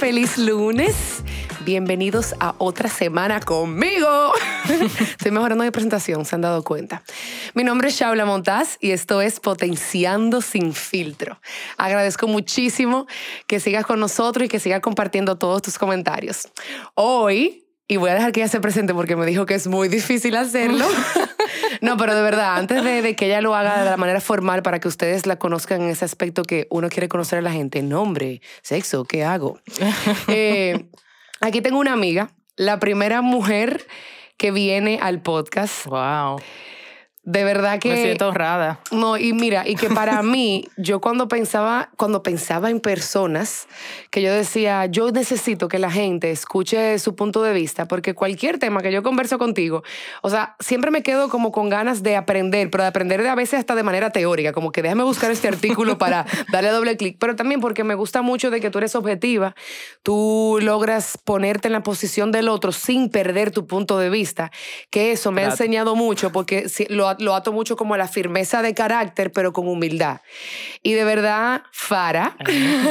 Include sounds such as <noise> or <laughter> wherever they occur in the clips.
Feliz lunes. Bienvenidos a otra semana conmigo. <laughs> Estoy mejorando mi presentación, se han dado cuenta. Mi nombre es Shaula Montaz y esto es Potenciando sin filtro. Agradezco muchísimo que sigas con nosotros y que sigas compartiendo todos tus comentarios. Hoy y voy a dejar que ella se presente porque me dijo que es muy difícil hacerlo. <laughs> no, pero de verdad, antes de, que ella lo haga de la manera formal para que ustedes la conozcan en ese aspecto que uno quiere conocer a la gente, nombre, sexo, ¿qué hago? <laughs> Eh, aquí tengo una amiga, la primera mujer que viene al podcast. Wow. De verdad que... Me siento honrada. No, y mira, y que para <laughs> mí, yo cuando pensaba, cuando pensaba en personas, que yo decía, yo necesito que la gente escuche su punto de vista, porque cualquier tema que yo converso contigo, o sea, siempre me quedo como con ganas de aprender, pero de aprender de a veces hasta de manera teórica, como que déjame buscar este artículo para <laughs> darle doble clic, pero también porque me gusta mucho de que tú eres objetiva, tú logras ponerte en la posición del otro sin perder tu punto de vista, que eso me ha enseñado mucho, porque lo lo ato mucho como a la firmeza de carácter, pero con humildad. Y de verdad, Fara.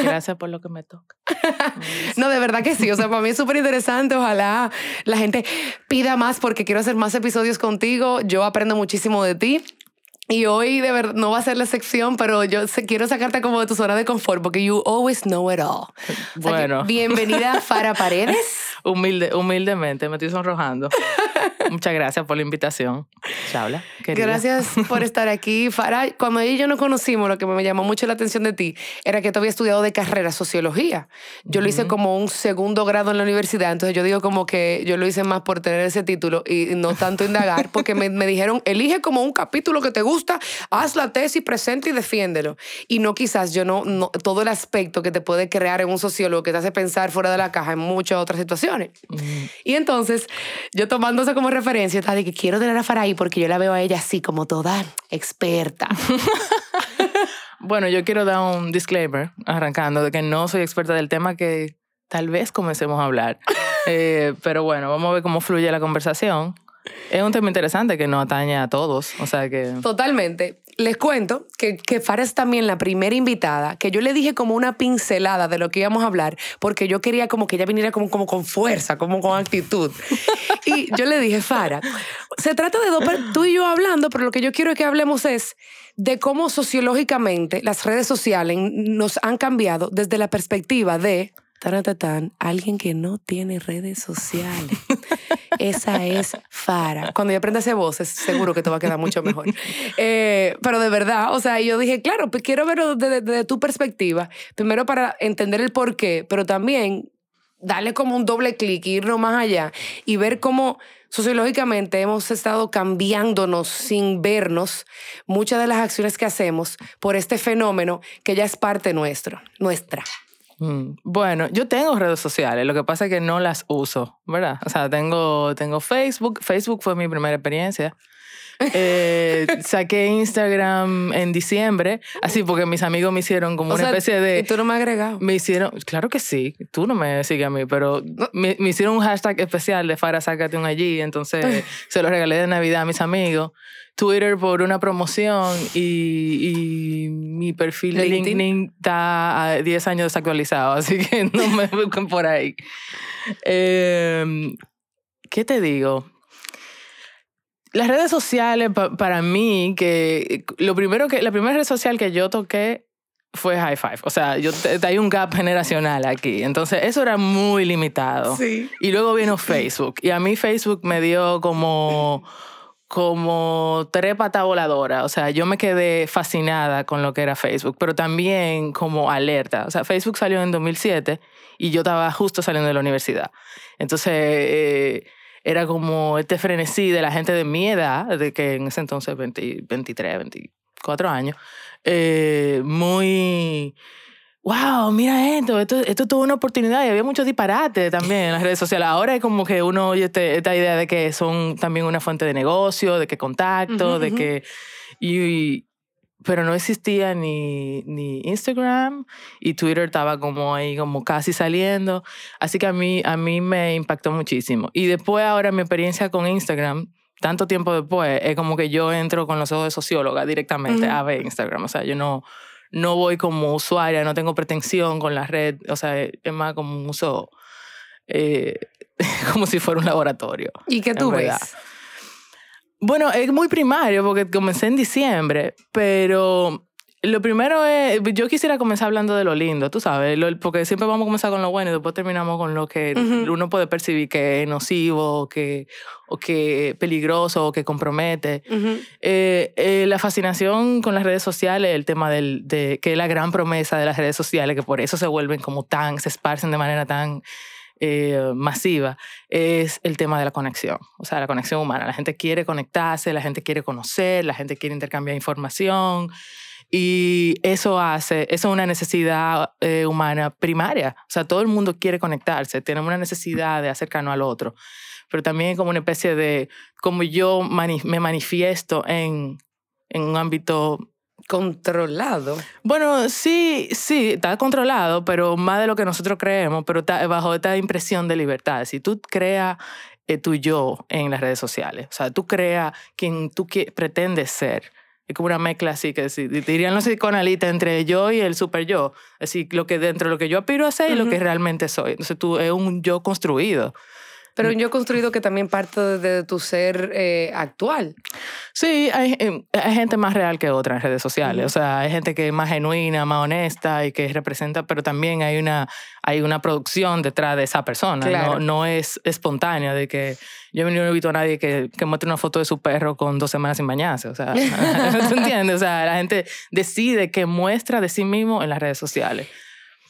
gracias por lo que me toca. <laughs> no, de verdad que sí. O sea, para mí es súper interesante. Ojalá la gente pida más porque quiero hacer más episodios contigo. Yo aprendo muchísimo de ti. Y hoy de verdad no va a ser la sección, pero yo quiero sacarte como de tu zona de confort porque you always know it all. bueno. bienvenida Fara Paredes. <laughs> Humilde, humildemente, me estoy sonrojando. <laughs> Muchas gracias por la invitación. Chabla. Gracias por estar aquí. Farah, cuando ella y yo nos conocimos, lo que me llamó mucho la atención de ti era que tú habías estudiado de carrera sociología. Yo lo hice como un segundo grado en la universidad, entonces yo digo como que yo lo hice más por tener ese título y no tanto indagar, porque me, me dijeron, elige como un capítulo que te gusta, haz la tesis, presente y defiéndelo. Y no quizás yo no, no todo el aspecto que te puede crear en un sociólogo que te hace pensar fuera de la caja en muchas otras situaciones. Y entonces, yo tomando eso como referencia, de que quiero tener a Faray porque yo la veo a ella así como toda experta. <laughs> bueno, yo quiero dar un disclaimer arrancando de que no soy experta del tema que tal vez comencemos a hablar. <laughs> Eh, pero bueno, vamos a ver cómo fluye la conversación. Es un tema interesante que nos atañe a todos, o sea que... Totalmente. Les cuento que, que Farah es también la primera invitada, que yo le dije como una pincelada de lo que íbamos a hablar, porque yo quería como que ella viniera como, como con fuerza, como con actitud. y yo le dije, Farah, se trata de dos, tú y yo hablando, pero lo que yo quiero que hablemos es de cómo sociológicamente las redes sociales nos han cambiado desde la perspectiva de tan, alguien que no tiene redes sociales. Esa es Fara. Cuando yo aprenda a hacer voces, seguro que te va a quedar mucho mejor. Eh, pero de verdad, o sea, yo dije, claro, pues quiero verlo desde, tu perspectiva. Primero para entender el por qué, pero también darle como un doble clic, irnos más allá y ver cómo sociológicamente hemos estado cambiándonos sin vernos muchas de las acciones que hacemos por este fenómeno que ya es parte nuestro, nuestra. Mm, bueno, yo tengo redes sociales, lo que pasa es que no las uso, ¿verdad? O sea, tengo, tengo Facebook, Facebook fue mi primera experiencia. Eh, <laughs> saqué Instagram en diciembre, así porque mis amigos me hicieron como una especie de... ¿Y tú no me has agregado? Me hicieron, claro que sí, tú no me sigues a mí, pero me, hicieron un hashtag especial de Fara, sácate un allí, entonces <laughs> se lo regalé de Navidad a mis amigos. Twitter por una promoción y, y mi perfil de LinkedIn? está a 10 años desactualizado, <laughs> así que no me busquen por ahí. Em, ¿Qué te digo? Las redes sociales, para mí, que lo primero que, la primera red social que yo toqué fue High Five. O sea, yo, hay un gap generacional aquí. Entonces, eso era muy limitado. Sí. Y luego vino Facebook. Y a mí Facebook me dio como como tres patas voladoras. O sea, yo me quedé fascinada con lo que era Facebook, pero también como alerta. O sea, Facebook salió en 2007 y yo estaba justo saliendo de la universidad. Entonces, eh, era como este frenesí de la gente de mi edad, de que en ese entonces 23, 24 años, eh, muy wow, mira esto, esto, esto tuvo una oportunidad y había mucho disparate también en las redes sociales. Ahora es como que uno oye este, esta idea de que son también una fuente de negocio, de que contacto, de que... Y, pero no existía ni, ni Instagram y Twitter estaba como ahí como casi saliendo. Así que a mí, a mí me impactó muchísimo. Y después ahora mi experiencia con Instagram, tanto tiempo después, es como que yo entro con los ojos de socióloga directamente a ver Instagram. O sea, yo no no voy como usuaria, no tengo pretensión con la red, o sea, es más como un uso, eh, <laughs> como si fuera un laboratorio. ¿Y qué tú ves? Bueno, es muy primario porque comencé en diciembre, pero lo primero es, yo quisiera comenzar hablando de lo lindo, tú sabes, porque siempre vamos a comenzar con lo bueno y después terminamos con lo que uno puede percibir que es nocivo, o que, o que peligroso, o que compromete. Eh, eh, la fascinación con las redes sociales, el tema del, de que es la gran promesa de las redes sociales, que por eso se vuelven como tan, se esparcen de manera tan eh, masiva, es el tema de la conexión, o sea, la conexión humana. La gente quiere conectarse, la gente quiere conocer, la gente quiere intercambiar información. Y eso hace, eso es una necesidad eh, humana primaria. O sea, todo el mundo quiere conectarse, tenemos una necesidad de acercarnos al otro. Pero también como una especie de, como yo me manifiesto en, en un ámbito controlado. Bueno, sí, sí, está controlado, pero más de lo que nosotros creemos, pero está bajo esta impresión de libertad. Si tú creas eh, tu yo en las redes sociales, o sea, tú creas quien tú pretendes ser, es como una mezcla así, que dirían los psicoanalistas entre yo y el super yo. Así, lo que dentro de lo que yo aspiro a ser y lo que realmente soy. Entonces tú es un yo construido. Pero un yo construido que también parte de tu ser eh, actual. Sí, hay, em, hay, gente más real que otra en redes sociales. O sea, hay gente que es más genuina, más honesta y que representa, pero también hay una, hay una producción detrás de esa persona. No, no es espontánea de que yo no he visto a nadie que, que muestre una foto de su perro con dos semanas sin bañarse. O sea, <laughs> ¿tú entiendes? O sea, la gente decide que muestra de sí mismo en las redes sociales.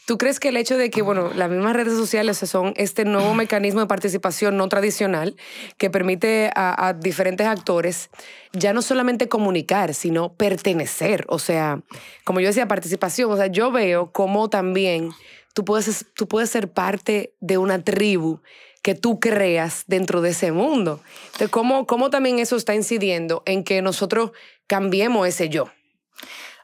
¿Tú crees que el hecho de que, bueno, las mismas redes sociales son este nuevo mecanismo de participación no tradicional que permite a, diferentes actores ya no solamente comunicar, sino pertenecer? O sea, como yo decía, participación. O sea, yo veo cómo también tú puedes, tú puedes ser parte de una tribu que tú creas dentro de ese mundo. Entonces, ¿cómo, cómo también eso está incidiendo en que nosotros cambiemos ese yo?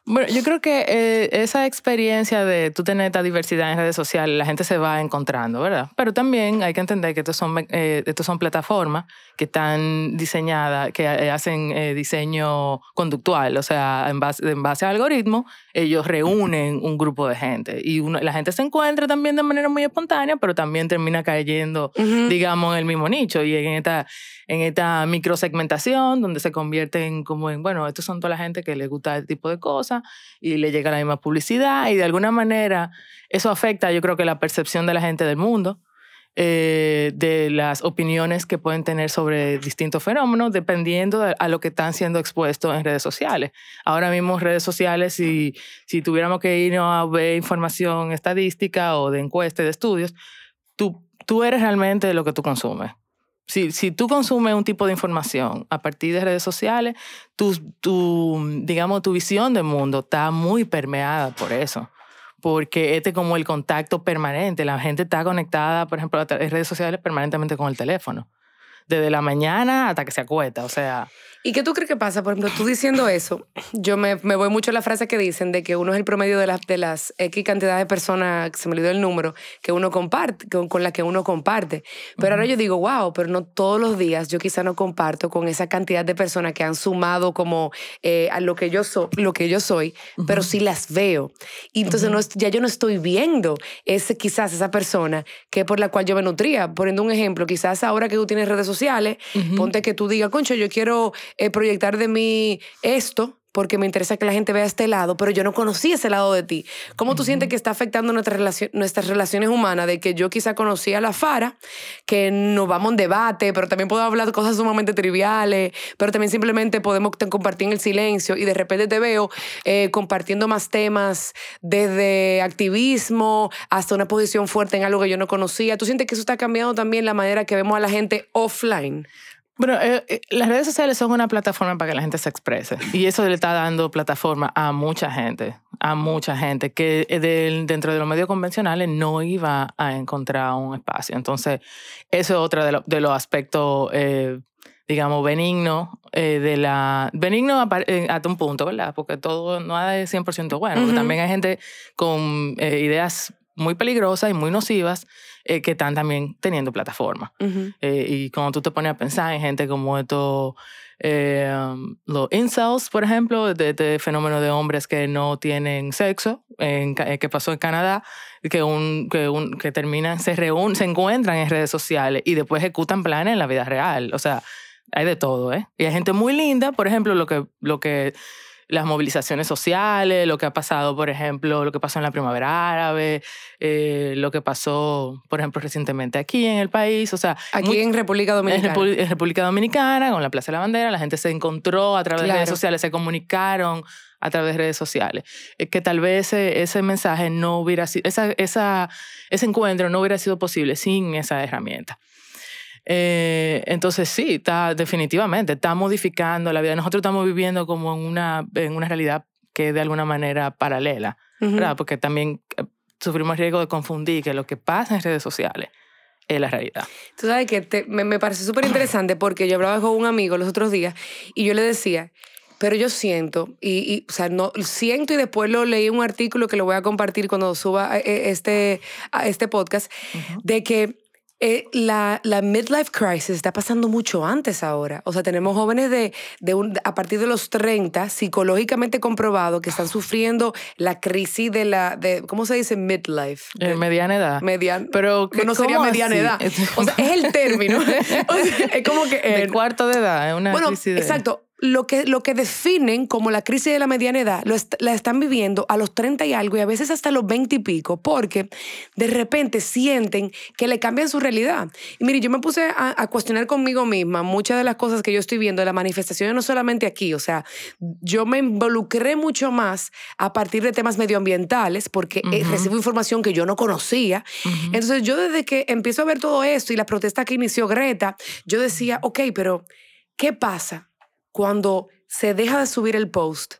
Bueno, yo creo que eh, esa experiencia de tú tener esta diversidad en redes sociales, la gente se va encontrando, ¿verdad? Pero también hay que entender que estos son, eh, estos son plataformas que están diseñadas, que eh, hacen diseño conductual, o sea, en base, en base a algoritmos, ellos reúnen un grupo de gente y la gente se encuentra también de manera muy espontánea, pero también termina cayendo, digamos, en el mismo nicho y en esta, en esta microsegmentación donde se convierten como en, bueno, estos son toda la gente que les gusta este tipo de cosas y le llega la misma publicidad y de alguna manera eso afecta, yo creo que la percepción de la gente del mundo. Eh, de las opiniones que pueden tener sobre distintos fenómenos dependiendo de, a lo que están siendo expuestos en redes sociales. Ahora mismo redes sociales, si, si tuviéramos que irnos a ver información estadística o de encuestas, de estudios, tú, tú eres realmente lo que tú consumes. Si, si tú consumes un tipo de información a partir de redes sociales, tu, tu, digamos, tu visión del mundo está muy permeada por eso. Porque este es como el contacto permanente. La gente está conectada, por ejemplo, en redes sociales permanentemente con el teléfono. Desde la mañana hasta que se acuesta. O sea, ¿Y qué tú crees que pasa? Por ejemplo, tú diciendo eso, yo me, me voy mucho a la frase que dicen de que uno es el promedio de las, de las X cantidad de personas, se me olvidó el número, que uno comparte, con, con la que uno comparte. Pero ahora yo digo, wow, pero no todos los días yo quizá no comparto con esa cantidad de personas que han sumado como eh, a lo que yo, soy lo que yo soy, pero sí las veo. Y entonces no, ya yo no estoy viendo ese, quizás esa persona que por la cual yo me nutría. Poniendo un ejemplo, quizás ahora que tú tienes redes sociales, ponte que tú digas, concho, yo quiero eh, proyectar de mí esto, porque me interesa que la gente vea este lado, pero yo no conocí ese lado de ti. ¿Cómo tú sientes que está afectando nuestra nuestras relaciones humanas? De que yo quizá conocí a la Fara, que nos vamos en debate, pero también podemos hablar de cosas sumamente triviales, pero también simplemente podemos compartir en el silencio y de repente te veo eh, compartiendo más temas desde activismo hasta una posición fuerte en algo que yo no conocía. ¿Tú sientes que eso está cambiando también la manera que vemos a la gente offline? Bueno, eh, eh, las redes sociales son una plataforma para que la gente se exprese y eso le está dando plataforma a mucha gente, a mucha gente que eh, dentro de los medios convencionales no iba a encontrar un espacio. Entonces, eso es otro de, los aspectos, digamos, benigno de la... Benigno hasta un punto, ¿verdad? Porque todo no es 100% bueno. También hay gente con ideas muy peligrosas y muy nocivas eh, que están también teniendo plataforma. Ujú. Eh, y cuando tú te pones a pensar en gente como estos, eh, los incels, por ejemplo, de este fenómeno de hombres que no tienen sexo, en, eh, que pasó en Canadá, que, un, que, un, que terminan, se reúnen, se encuentran en redes sociales y después ejecutan planes en la vida real. O sea, hay de todo, ¿eh? Y hay gente muy linda, por ejemplo, lo que, lo que las movilizaciones sociales, lo que ha pasado, por ejemplo, lo que pasó en la primavera árabe, eh, lo que pasó, por ejemplo, recientemente aquí en el país. O sea, Aquí muy- en República en, Dominicana. Repu- en República Dominicana, con la Plaza de la Bandera, la gente se encontró a través de Claro. redes sociales, se comunicaron a través de redes sociales. Eh, Que tal vez ese, ese mensaje no hubiera sido, esa, esa, ese encuentro no hubiera sido posible sin esa herramienta. Eh, entonces sí, está, definitivamente, está modificando la vida. Nosotros estamos viviendo como en una, en una realidad que es de alguna manera paralela, Ujú. ¿verdad? Porque también eh, sufrimos el riesgo de confundir que lo que pasa en redes sociales es la realidad. Tú sabes que te- me, me parece súper interesante <clears throat> porque yo hablaba con un amigo los otros días y yo le decía, pero yo siento, y, y, o sea, no, siento y después lo leí un artículo que lo voy a compartir cuando suba eh, este, a este podcast, de que eh, la, la midlife crisis está pasando mucho antes ahora. O sea, tenemos jóvenes de, de un- a partir de los 30, psicológicamente comprobado, que están sufriendo la crisis de la, de, ¿cómo se dice? Midlife. De- mediana edad. Median, Pero, que no sería ¿cómo mediana edad. <laughs> O sea, es el término. <laughs> O sea, es como que. de eh, cuarto de edad, es una bueno, crisis de- exacto. Lo que, lo que definen como la crisis de la mediana edad lo est- la están viviendo a los 30 y algo y a veces hasta los 20 y pico, porque de repente sienten que le cambian su realidad. Y mire, yo me puse a, a cuestionar conmigo misma muchas de las cosas que yo estoy viendo de la manifestación, no solamente aquí, o sea, yo me involucré mucho más a partir de temas medioambientales, porque Ujú. recibo información que yo no conocía. Entonces yo desde que empiezo a ver todo esto y la protesta que inició Greta, yo decía, ok, pero ¿qué pasa cuando se deja de subir el post?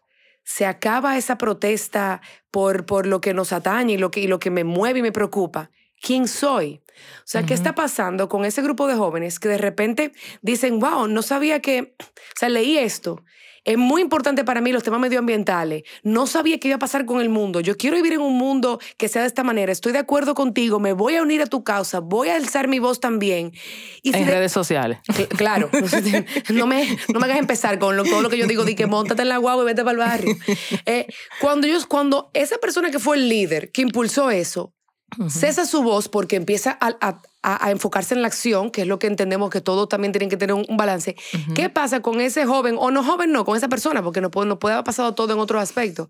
Se acaba esa protesta por, por lo que nos atañe y lo que, y lo que me mueve y me preocupa. ¿Quién soy? O sea, ¿qué está pasando con ese grupo de jóvenes que de repente dicen, wow, no sabía que, o sea, leí esto. Es muy importante para mí los temas medioambientales. No sabía qué iba a pasar con el mundo. Yo quiero vivir en un mundo que sea de esta manera. Estoy de acuerdo contigo. Me voy a unir a tu causa. Voy a alzar mi voz también. Y si en de- redes sociales. Cl- Claro, <laughs> no me, no me hagas empezar con lo- todo lo que yo digo, de que montate en la guagua y vete para el barrio. Eh, cuando, cuando esa persona que fue el líder, que impulsó eso, cesa su voz porque empieza a, a- a- a enfocarse en la acción, que es lo que entendemos que todos también tienen que tener un, un balance. ¿Qué pasa con ese joven, o no joven, no, con esa persona, porque no puede, no puede haber pasado todo en otros aspectos?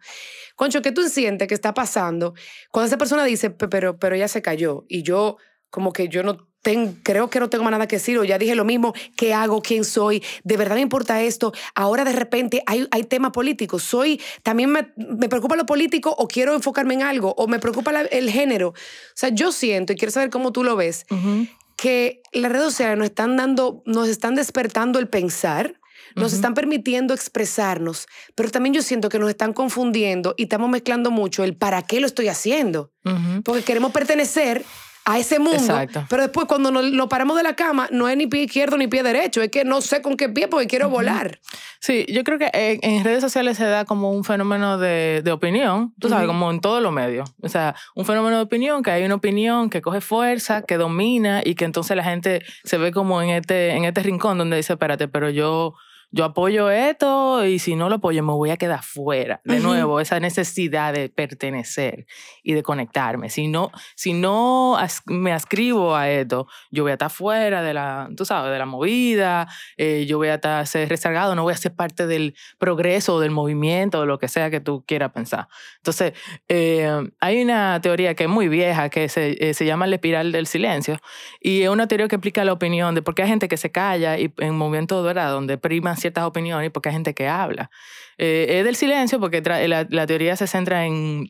Concho, ¿qué tú sientes que está pasando cuando esa persona dice, "Pe- pero, pero ella se cayó y yo como que yo no ten- creo que no tengo más nada que decir o ya dije lo mismo, ¿qué hago? ¿Quién soy? ¿De verdad me importa esto? Ahora de repente hay, hay temas políticos. Soy, también me, me preocupa lo político o quiero enfocarme en algo o me preocupa la- el género. O sea, yo siento y quiero saber cómo tú lo ves, Ujú. que las redes sociales nos están dando, nos están despertando el pensar, nos están permitiendo expresarnos, pero también yo siento que nos están confundiendo y estamos mezclando mucho el para qué lo estoy haciendo, Ujú. porque queremos pertenecer a ese mundo, Exacto. pero después cuando nos, nos paramos de la cama no es ni pie izquierdo ni pie derecho, es que no sé con qué pie porque quiero volar. Sí, yo creo que en, en redes sociales se da como un fenómeno de, de opinión, tú sabes, como en todos los medios. O sea, un fenómeno de opinión, que hay una opinión que coge fuerza, que domina y que entonces la gente se ve como en este, en este rincón donde dice, espérate, pero yo, yo apoyo esto y si no lo apoyo me voy a quedar fuera. De Ujú. nuevo, esa necesidad de pertenecer y de conectarme. Si no, si no as- me ascribo a esto, yo voy a estar fuera de la, tú sabes, de la movida, eh, yo voy a estar ser rezagado, no voy a ser parte del progreso del movimiento o lo que sea que tú quieras pensar. Entonces, eh, hay una teoría que es muy vieja que se, eh, se llama la espiral del silencio y es una teoría que explica la opinión de por qué hay gente que se calla y en momentos ¿verdad? donde priman ciertas opiniones y por qué hay gente que habla. Eh, es del silencio porque la teoría se centra en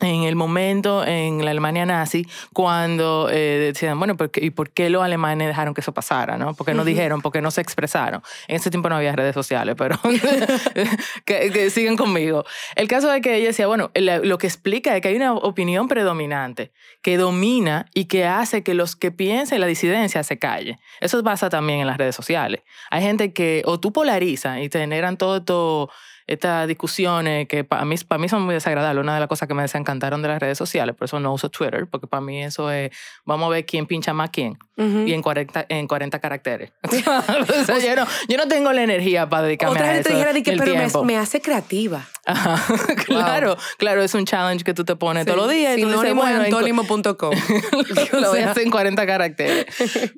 en el momento en la Alemania nazi cuando eh, decían, bueno, ¿por qué- ¿y por qué los alemanes dejaron que eso pasara? ¿no? ¿Por qué no dijeron? ¿Por qué no se expresaron? En ese tiempo no había redes sociales, pero <laughs> que, que siguen conmigo. El caso es que ella decía, bueno, lo que explica es que hay una opinión predominante que domina y que hace que los que piensen la disidencia se calle. Eso pasa también en las redes sociales. Hay gente que o tú polarizas y te generan todo esto estas discusiones que para mí, para mí son muy desagradables. Una de las cosas que me desencantaron de las redes sociales, por eso no uso Twitter, porque para mí eso es, vamos a ver quién pincha más quién, y en 40, en 40 caracteres. <laughs> o sea, yo, no, yo no tengo la energía para dedicarme Otra a gente eso. dijera de que, pero me, tiempo. me hace creativa. Ajá, <laughs> claro, claro, es un challenge que tú te pones todos los días. Sinónimo bueno, antónimo.com. <laughs> lo voy a hacer en 40 caracteres.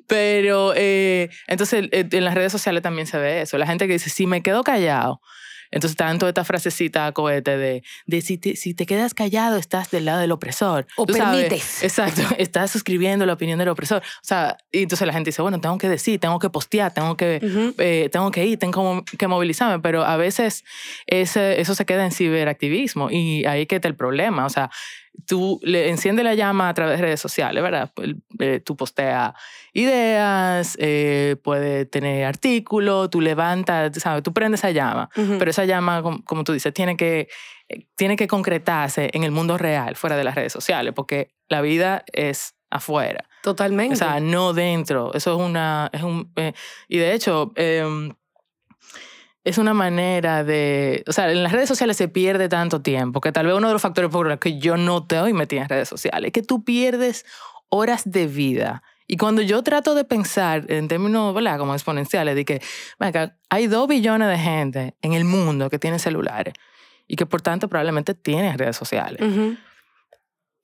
Pero eh, entonces eh, en las redes sociales también se ve eso. La gente que dice, si me quedo callado. Entonces toda esta frasecita a cohete de, de si, te, si te quedas callado estás del lado del opresor. O Tú sabes, permites. exacto, <laughs> estás suscribiendo la opinión del opresor. O sea, y entonces la gente dice, bueno, tengo que decir, tengo que postear, tengo que, eh, tengo que ir, tengo que movilizarme, pero a veces ese, eso se queda en ciberactivismo y ahí que está el problema. O sea, tú le enciendes la llama a través de redes sociales, ¿verdad? Eh, tú posteas ideas, eh, puedes tener artículos, tú levantas, ¿sabes? Tú prendes esa llama, pero esa llama, como, como tú dices, tiene que, eh, tiene que concretarse en el mundo real, fuera de las redes sociales, porque la vida es afuera. Totalmente. O sea, no dentro. Eso es una. Es un, eh, y de hecho, eh, es una manera de. O sea, en las redes sociales se pierde tanto tiempo que tal vez uno de los factores por los que yo no te doy metida en redes sociales es que tú pierdes horas de vida. Y cuando yo trato de pensar en términos, ¿verdad? Como exponenciales, de que, venga, hay dos billones de gente en el mundo que tienen celulares y que por tanto probablemente tienen redes sociales.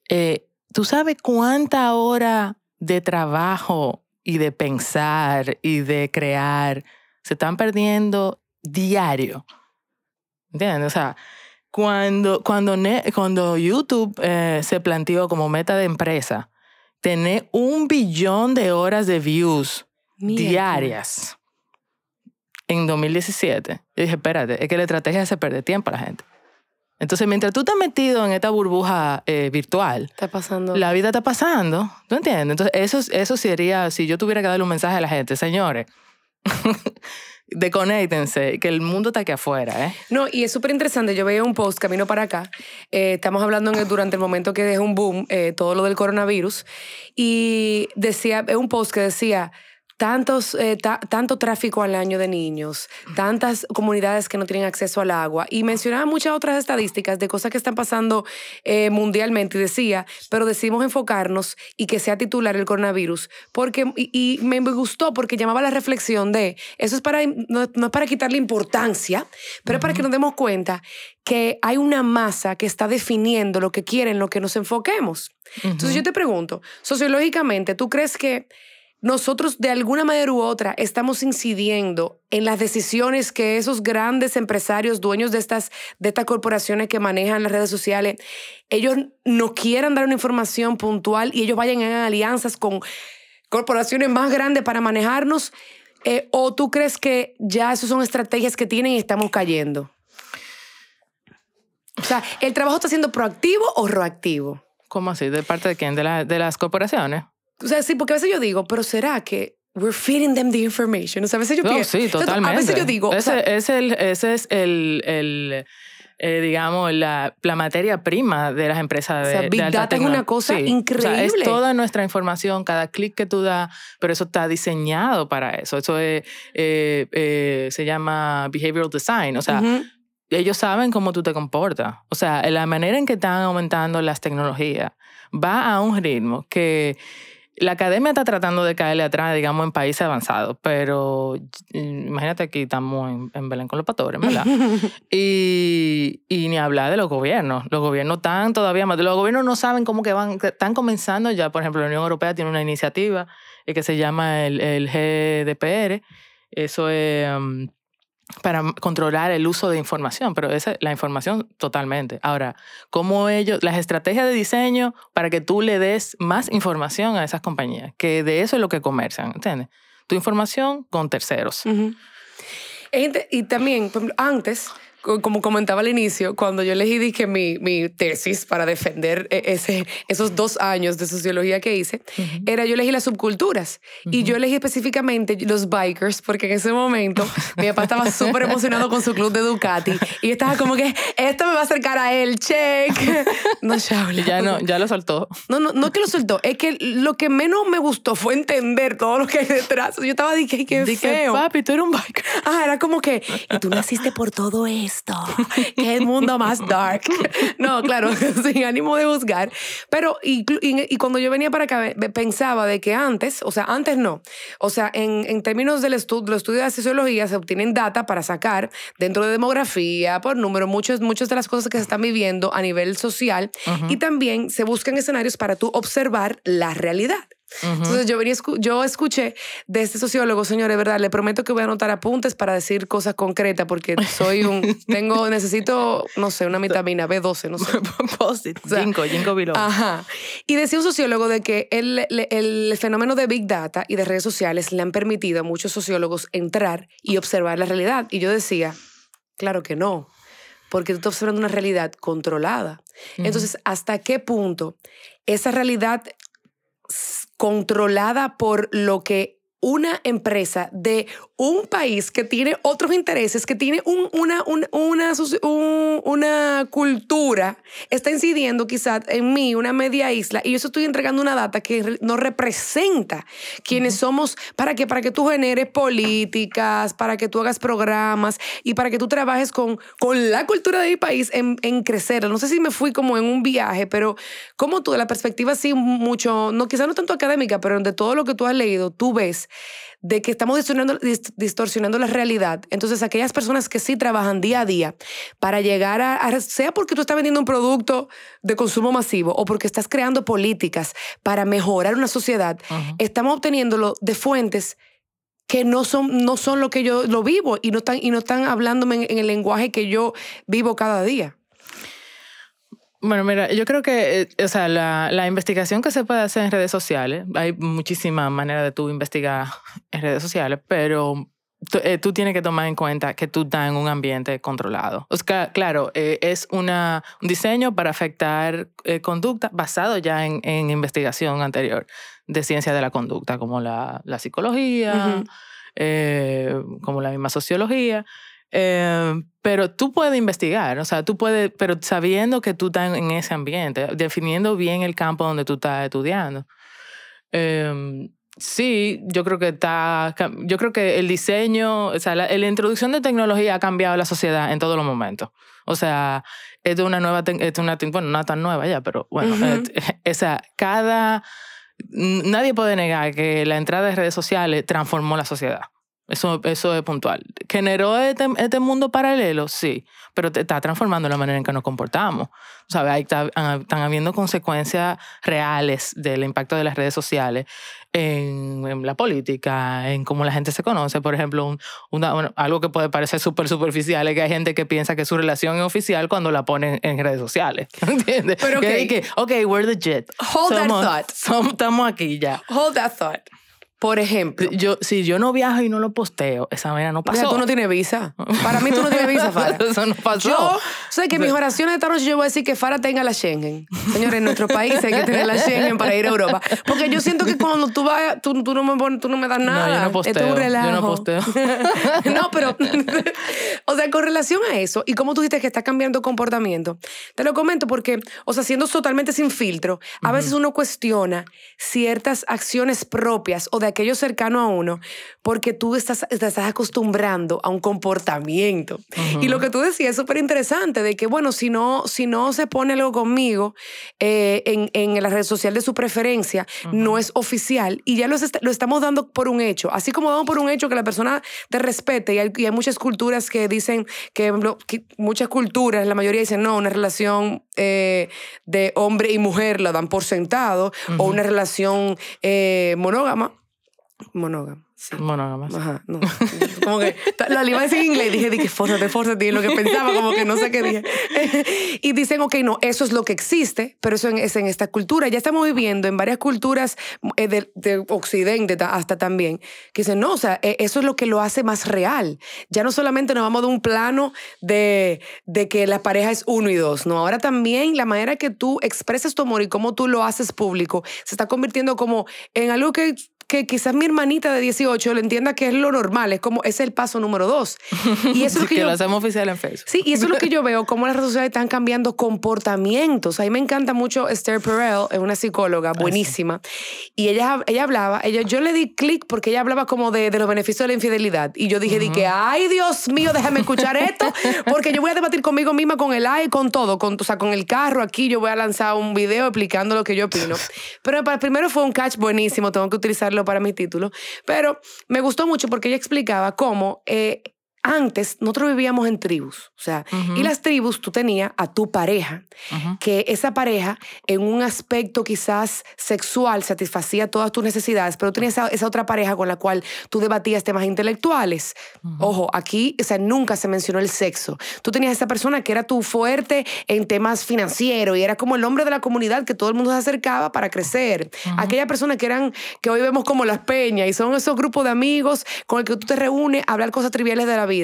Eh, ¿Tú sabes cuánta hora de trabajo y de pensar y de crear se están perdiendo diario? ¿Entiendes? O sea, cuando, cuando, cuando YouTube eh, se planteó como meta de empresa tener un billón de horas de views Mierda. diarias en 2017, yo dije, espérate, es que la estrategia es hacer perder tiempo a la gente. Entonces, mientras tú estás metido en esta burbuja eh, virtual, Está pasando. la vida está pasando, ¿tú entiendes? Entonces, eso, eso sería, si yo tuviera que darle un mensaje a la gente, señores, desconéctense, que el mundo está aquí afuera, ¿eh? No, y es súper interesante. Yo veía un post camino para acá. eh, estamos hablando en el- durante el momento que dejó un boom eh, todo lo del coronavirus. Y decía, un post que decía. Tantos, eh, ta- tanto tráfico al año de niños, tantas comunidades que no tienen acceso al agua y mencionaba muchas otras estadísticas de cosas que están pasando eh, mundialmente y decía, pero decidimos enfocarnos y que sea titular el coronavirus porque y, y me gustó porque llamaba la reflexión de eso es para no, no es para quitarle importancia, pero es para que nos demos cuenta que hay una masa que está definiendo lo que quieren, lo que nos enfoquemos. Entonces yo te pregunto, sociológicamente, ¿tú crees que nosotros de alguna manera u otra estamos incidiendo en las decisiones que esos grandes empresarios, dueños de estas, de estas corporaciones que manejan las redes sociales, ellos no quieran dar una información puntual y ellos vayan en alianzas con corporaciones más grandes para manejarnos? Eh, ¿O tú crees que ya esas son estrategias que tienen y estamos cayendo? O sea, ¿el trabajo está siendo proactivo o reactivo? ¿Cómo así? ¿De parte de quién? ¿De, la- de las corporaciones? O sea, sí, porque a veces yo digo, pero ¿será que we're feeding them the information? O sea, a veces yo No, pienso. sí, totalmente. A veces yo digo, o ese, sea, es el, ese es el, el, eh, digamos, la, la materia prima de las empresas de, O sea, de Big alta Data es una cosa O sea, es increíble. toda nuestra información, cada clic que tú das, pero eso está diseñado para eso. Eso es, eh, eh, se llama behavioral design. O sea, ujú, ellos saben cómo tú te comportas. O sea, la manera en que están aumentando las tecnologías va a un ritmo que la academia está tratando de caerle atrás, digamos, en países avanzados, pero mm, imagínate aquí estamos en, en Belén con los pastores, ¿verdad? <laughs> y, y ni hablar de los gobiernos. Los gobiernos están todavía más. Los gobiernos no saben cómo que van, están comenzando ya. Por ejemplo, la Unión Europea tiene una iniciativa eh, que se llama el, el GDPR. Eso es um, para controlar el uso de información, pero esa la información totalmente. Ahora, ¿cómo ellos, las estrategias de diseño para que tú le des más información a esas compañías? Que de eso es lo que comercian, ¿entiendes? Tu información con terceros. Y también, antes, como comentaba al inicio, cuando yo elegí dije, mi, mi tesis para defender e- ese, esos dos años de sociología que hice, era yo elegí las subculturas. Y yo elegí específicamente los bikers, porque en ese momento mi papá estaba súper emocionado con su club de Ducati. Y estaba como que, esto me va a acercar a él, check. <laughs> No, Shaula. Ya no, ya lo soltó. No, no, no que lo soltó, es que lo que menos me gustó fue entender todo lo que hay detrás. Yo estaba diciendo, qué Dije, feo. papi, tú eres un biker. Ah, era como que, y tú naciste por todo esto. Esto? ¿Qué el mundo más dark? No, claro, <laughs> sin ánimo de juzgar. Pero, y, y, cuando yo venía para acá, pensaba de que antes, o sea, antes no. O sea, en, en términos del estudio, los estudios de sociología se obtienen data para sacar dentro de demografía, por número, muchas muchas de las cosas que se están viviendo a nivel social. Y también se buscan escenarios para tú observar la realidad. Entonces yo, venía, yo escuché de este sociólogo, señores, ¿verdad? Le prometo que voy a anotar apuntes para decir cosas concretas porque soy un, <laughs> tengo, necesito, no sé, una vitamina B12, no sé. <laughs> Post-it, ginkgo, ginkgo biloba. Ajá. Y decía un sociólogo de que el, el fenómeno de Big Data y de redes sociales le han permitido a muchos sociólogos entrar y observar la realidad. Y yo decía, claro que no, porque tú estás observando una realidad controlada. Entonces, ¿hasta qué punto esa realidad controlada por lo que una empresa de un país que tiene otros intereses, que tiene una, una, una, cultura, está incidiendo quizás en mí, una media isla, y yo estoy entregando una data que no representa quienes somos. Para que, para que tú generes políticas, para que tú hagas programas y para que tú trabajes con, con la cultura de mi país en, en crecer. No sé si me fui como en un viaje, pero como tú, de la perspectiva así mucho, no quizás no tanto académica, pero de todo lo que tú has leído, tú ves de que estamos distorsionando, distorsionando la realidad. Entonces, aquellas personas que sí trabajan día a día para llegar a, sea porque tú estás vendiendo un producto de consumo masivo o porque estás creando políticas para mejorar una sociedad, estamos obteniéndolo de fuentes que no son, no son lo que yo lo vivo y no están, y no están hablándome en el lenguaje que yo vivo cada día. Bueno, mira, yo creo que, eh, o sea, la, la, investigación que se puede hacer en redes sociales, hay muchísimas maneras de tú investigar en redes sociales, pero eh, tú tienes que tomar en cuenta que tú estás en un ambiente controlado. O sea, claro, eh, es una, un diseño para afectar conducta basado ya en, en, investigación anterior de ciencia de la conducta, como la, la psicología, como la misma sociología. Eh, pero tú puedes investigar, o sea, tú puedes, pero sabiendo que tú estás en ese ambiente, definiendo bien el campo donde tú estás estudiando. Eh, sí, yo creo que está, yo creo que el diseño, o sea, la, introducción de tecnología ha cambiado la sociedad en todos los momentos. O sea, es una nueva, es una, bueno, no tan nueva ya, pero bueno, esa, <laughs> cada, nadie puede negar que la entrada de redes sociales transformó la sociedad. Eso, eso es puntual. ¿Generó este, este mundo paralelo? Sí, pero te está transformando la manera en que nos comportamos. ¿Sabes? Ahí están habiendo consecuencias reales del impacto de las redes sociales en, la política, en cómo la gente se conoce. Por ejemplo, una, algo que puede parecer súper superficial es que hay gente que piensa que su relación es oficial cuando la ponen en redes sociales. <laughs> ¿Entiendes? Pero okay. que, ok, we're the jet. Hold that thought. estamos aquí ya. Hold that thought. Por ejemplo. Yo, si yo no viajo y no lo posteo, esa manera no pasó. Tú no tienes visa. Para mí tú no tienes visa, <laughs> Fara. Eso no pasó. Yo sé que mis oraciones de esta noche yo voy a decir que Fara tenga la Schengen. Señores, en nuestro país hay que tener la Schengen para ir a Europa. Porque yo siento que cuando tú vas, tú, tú no, me, tú no me das nada. No, yo no posteo. Esto es un relajo. Yo no posteo. <laughs> no, pero... o sea, con relación a eso, y como tú dices que está cambiando comportamiento, te lo comento porque, o sea, siendo totalmente sin filtro, a veces uno cuestiona ciertas acciones propias o de aquellos cercanos a uno porque tú estás, te estás acostumbrando a un comportamiento. Y lo que tú decías es súper interesante, de que, bueno, si no, si no se pone algo conmigo eh, en, en, la red social de su preferencia, no es oficial y ya lo, lo, estamos dando por un hecho. Así como damos por un hecho que la persona te respete y hay, y hay muchas culturas que dicen que, muchas culturas, la mayoría dicen, no, una relación eh, de hombre y mujer la dan por sentado o una relación eh, monógama monógama. Sí. Monógamas. Ajá, no. <laughs> Como que la iba a decir en inglés y dije, dije, fórzate, fórzate, lo que pensaba, como que no sé qué dije. <laughs> y dicen, ok, no, eso es lo que existe, pero eso es en esta cultura. Ya estamos viviendo en varias culturas eh, de, de Occidente hasta también, que dicen, no, o sea, e, eso es lo que lo hace más real. Ya no solamente nos vamos de un plano de, de que la pareja es uno y dos, no, ahora también la manera que tú expresas tu amor y cómo tú lo haces público se está convirtiendo como en algo que que quizás mi hermanita de 18 lo entienda que es lo normal, es como, es el paso número dos. <laughs> Y eso es lo que, lo hacemos oficial en Facebook. Sí, y eso es lo que <laughs> yo veo, cómo las redes sociales están cambiando comportamientos. A mí me encanta mucho Esther Perel, es una psicóloga buenísima, y ella, ella hablaba, ella, yo le di clic porque ella hablaba como de, de, los beneficios de la infidelidad, y yo dije, di que, ay Dios mío, déjame escuchar esto, porque yo voy a debatir conmigo misma, con el AI, con todo, con, o sea, con el carro aquí, yo voy a lanzar un video explicando lo que yo opino. <laughs> Pero para, primero fue un catch buenísimo, tengo que utilizarlo para mi título, pero me gustó mucho porque ella explicaba cómo... Eh, antes nosotros vivíamos en tribus, o sea, y las tribus tú tenías a tu pareja, que esa pareja en un aspecto quizás sexual satisfacía todas tus necesidades, pero tenías esa, otra pareja con la cual tú debatías temas intelectuales. Ojo, aquí, o sea, nunca se mencionó el sexo. Tú tenías esa persona que era tu fuerte en temas financieros y era como el hombre de la comunidad que todo el mundo se acercaba para crecer. Aquella persona que eran, que hoy vemos como las peñas y son esos grupos de amigos con el que tú te reúnes a hablar cosas triviales de la vida.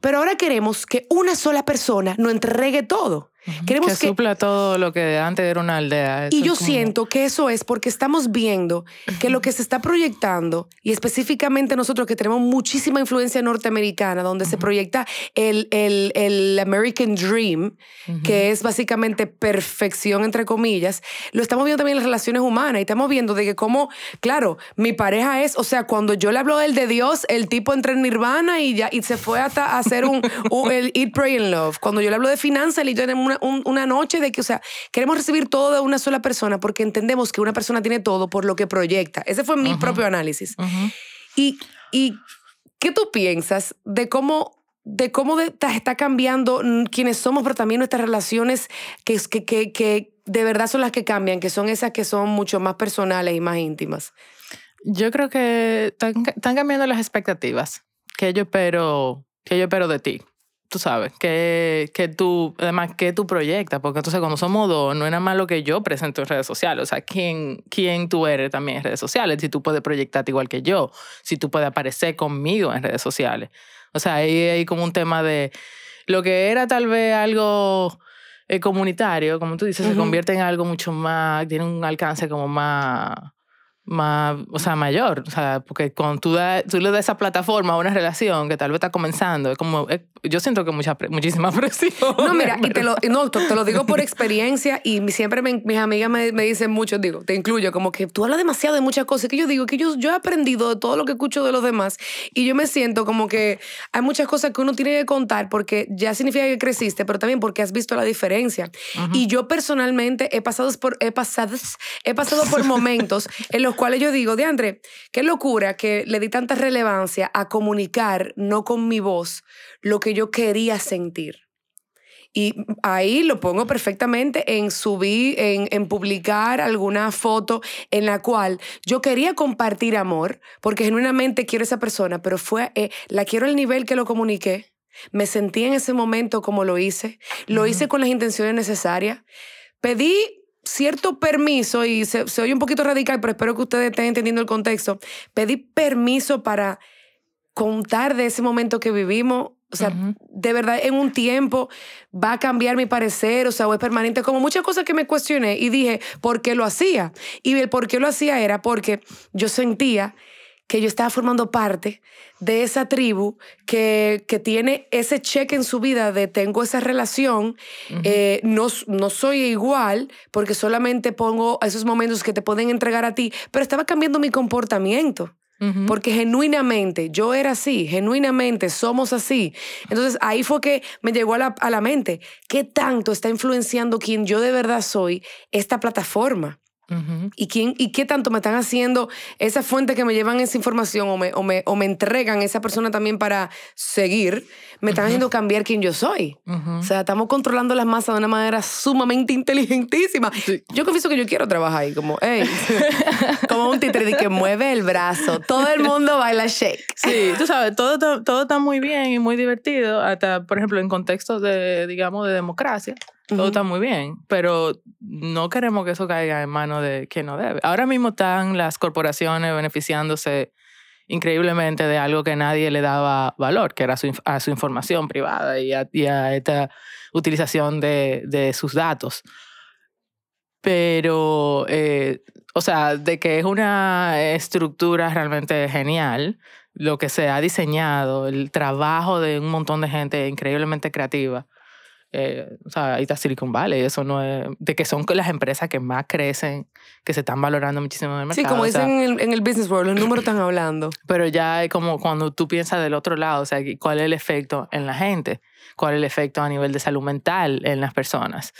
Pero ahora queremos que una sola persona nos entregue todo. Queremos que, supla todo lo que antes era una aldea. y yo siento que eso es porque estamos viendo que lo que se está proyectando, y específicamente nosotros que tenemos muchísima influencia norteamericana, donde se proyecta el, el, el American Dream, que es básicamente perfección, entre comillas, lo estamos viendo también en las relaciones humanas y estamos viendo de que como, claro, mi pareja es, o sea, cuando yo le hablo del de Dios, el tipo entra en nirvana y ya y se fue hasta a hacer un, el Eat, Pray and Love. Cuando yo le hablo de finanzas, él y yo tenemos una una, noche de que, o sea, queremos recibir todo de una sola persona porque entendemos que una persona tiene todo por lo que proyecta. Ese fue mi propio análisis. y, y, ¿qué tú piensas de cómo de cómo está cambiando quienes somos, pero también nuestras relaciones que, que, que, que de verdad son las que cambian, que son esas que son mucho más personales y más íntimas. Yo creo que están, están cambiando las expectativas que yo espero, que yo espero de ti tú sabes, que, que tú, además, que tú proyectas, porque entonces cuando somos dos, no es nada más lo que yo presento en redes sociales, o sea, quién, quién tú eres también en redes sociales, si tú puedes proyectarte igual que yo, si tú puedes aparecer conmigo en redes sociales. O sea, ahí hay como un tema de lo que era tal vez algo eh, comunitario, como tú dices, se convierte en algo mucho más, tiene un alcance como más más, o sea, mayor, o sea, porque cuando tú, tú le das esa plataforma a una relación que tal vez está comenzando, es como, yo siento que mucha, muchísima <laughs> presión. No, mira, y te lo, <laughs> no, te, lo digo por experiencia y siempre mis amigas me, me, dicen mucho, digo, te incluyo, como que tú hablas demasiado de muchas cosas, que yo digo que yo, yo he aprendido de todo lo que escucho de los demás y yo me siento como que hay muchas cosas que uno tiene que contar porque ya significa que creciste, pero también porque has visto la diferencia. Y yo personalmente he pasado por, he pasado, he pasado por momentos en los cuales yo digo, de André, qué locura que le di tanta relevancia a comunicar, no con mi voz, lo que yo quería sentir. Y ahí lo pongo perfectamente en subir, en, en, publicar alguna foto en la cual yo quería compartir amor, porque genuinamente quiero a esa persona, pero fue, eh, la quiero al nivel que lo comuniqué. Me sentí en ese momento como lo hice. Lo hice con las intenciones necesarias. Pedí cierto permiso, y se, oye un poquito radical, pero espero que ustedes estén entendiendo el contexto, pedí permiso para contar de ese momento que vivimos. O sea, de verdad, en un tiempo va a cambiar mi parecer, o sea, o es permanente, como muchas cosas que me cuestioné y dije, ¿por qué lo hacía? Y el por qué lo hacía era porque yo sentía que yo estaba formando parte de esa tribu que, que tiene ese cheque en su vida de tengo esa relación, eh, no, no soy igual porque solamente pongo esos momentos que te pueden entregar a ti, pero estaba cambiando mi comportamiento. Porque genuinamente yo era así, genuinamente somos así. Entonces ahí fue que me llegó a la, a la mente, ¿qué tanto está influenciando quien yo de verdad soy esta plataforma? ¿Y, quién, ¿Y qué tanto me están haciendo esa fuente que me llevan esa información o me, o me, o me entregan esa persona también para seguir? Me están haciendo cambiar quién yo soy. O sea, estamos controlando las masas de una manera sumamente inteligentísima. Yo confieso que yo quiero trabajar ahí, como, hey, <laughs> como un títere que mueve el brazo. Todo el mundo baila shake. Sí, tú sabes, todo, todo está muy bien y muy divertido, hasta, por ejemplo, en contextos de, digamos, de democracia todo está muy bien, pero no queremos que eso caiga en manos de quien no debe. Ahora mismo están las corporaciones beneficiándose increíblemente de algo que nadie le daba valor, que era su, a su información privada y a, esta utilización de, de sus datos. Pero, eh, o sea, de que es una estructura realmente genial, lo que se ha diseñado, el trabajo de un montón de gente increíblemente creativa. Eh, o sea, ahí está Silicon Valley, eso no es, de que son las empresas que más crecen, que se están valorando muchísimo en el mercado. Sí, como o sea, dicen en el, en el business world, los números están hablando. pero ya es como cuando tú piensas del otro lado, o sea, cuál es el efecto en la gente, cuál es el efecto a nivel de salud mental en las personas,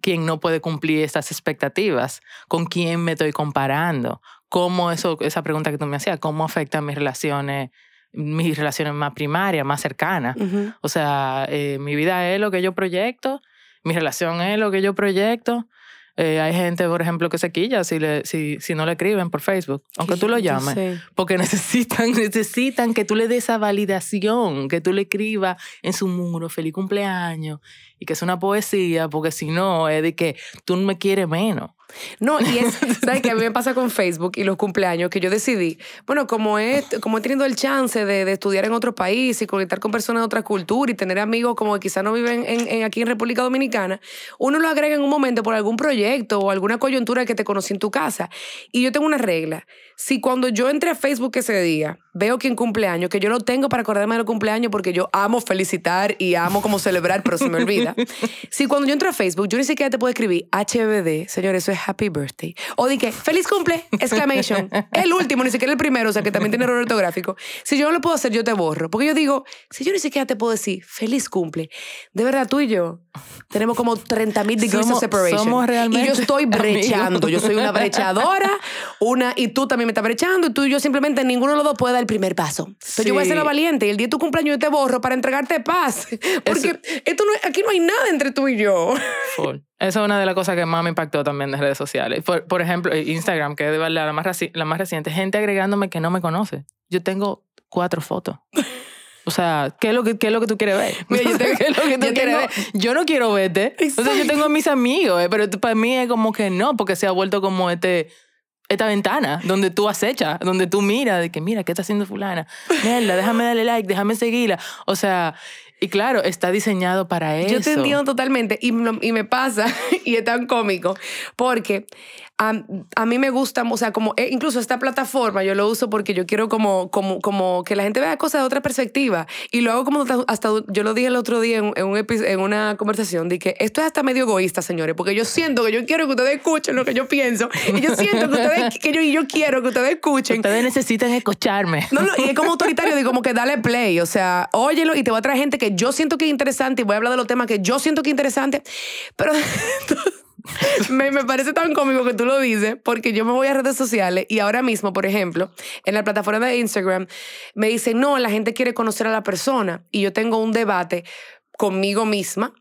quién no puede cumplir estas expectativas, con quién me estoy comparando, cómo eso, esa pregunta que tú me hacías, cómo afectan mis relaciones mis relaciones más primarias, más cercanas. Ujú. O sea, eh, mi vida es lo que yo proyecto, mi relación es lo que yo proyecto. Eh, hay gente, por ejemplo, que se quilla si, le, si, si no le escriben por Facebook, aunque tú lo llames. Porque <laughs> necesitan, necesitan que tú le des esa validación, que tú le escribas en su muro feliz cumpleaños y que es una poesía, porque si no, es de que tú me quieres menos. No, y es, <laughs> ¿sabes qué? A mí me pasa con Facebook y los cumpleaños que yo decidí, bueno, como he, como he tenido el chance de, de estudiar en otro país y conectar con personas de otra cultura y tener amigos como que quizás no viven en, en- aquí en República Dominicana, uno lo agrega en un momento por algún proyecto o alguna coyuntura que te conocí en tu casa. Y yo tengo una regla. Si cuando yo entré a Facebook ese día, veo que en cumpleaños, que yo lo tengo para acordarme del cumpleaños porque yo amo felicitar y amo como celebrar, pero se me olvida. Si cuando yo entro a Facebook, yo ni siquiera te puedo escribir HBD, señor, eso es Happy Birthday. O di que feliz cumple, exclamation. <laughs> El último, ni siquiera el primero, o sea que también tiene error ortográfico. Si yo no lo puedo hacer, yo te borro. Porque yo digo, si yo ni siquiera te puedo decir feliz cumple, de verdad tú y yo tenemos como 30 mil degrees of separation. somos realmente y yo estoy <laughs> amigos. brechando. Yo soy una brechadora, una, y tú también me estás brechando, y tú y yo simplemente ninguno de los dos puede dar el primer paso. Entonces yo voy a ser Sí. la valiente y el día de tu cumpleaños yo te borro para entregarte paz. <laughs> Porque esto no, aquí no hay nada entre tú y yo. Full. Esa es una de las cosas que más me impactó también de redes sociales. Por, por ejemplo, eh, Instagram, que es de verdad la más, reci- la más reciente, gente agregándome que no me conoce. Yo tengo cuatro fotos. O sea, ¿qué es lo que, qué es lo que tú quieres ver? Mira, yo <laughs> tengo- ¿Qué es lo que tú yo quieres tengo- ver? Yo no quiero verte. O sea, yo Exacto. tengo a mis amigos, eh, pero para mí es como que no, porque se ha vuelto como este esta ventana donde tú acechas, donde tú miras de que mira, ¿qué está haciendo fulana? Mierda, déjame darle like, déjame seguirla. O sea, y claro, está diseñado para eso. Yo te entiendo totalmente y, y me pasa <laughs> y es tan cómico porque a, a mí me gusta, o sea, como eh, incluso esta plataforma yo lo uso porque yo quiero como, como, como que la gente vea cosas de otra perspectiva y lo hago como hasta, yo lo dije el otro día en, en un en una conversación de que esto es hasta medio egoísta, señores, porque yo siento que yo quiero que ustedes escuchen lo que yo pienso y yo siento que ustedes, <laughs> que yo, y yo quiero que ustedes escuchen Ustedes necesitan escucharme. no, no, y es como autoritario, digo, como que dale play, o sea, óyelo y te voy a traer gente que yo siento que es interesante y voy a hablar de los temas que yo siento que es interesante, pero <laughs> me, me parece tan cómico que tú lo dices, porque yo me voy a redes sociales y ahora mismo, por ejemplo, en la plataforma de Instagram, me dicen, no, la gente quiere conocer a la persona y yo tengo un debate conmigo misma.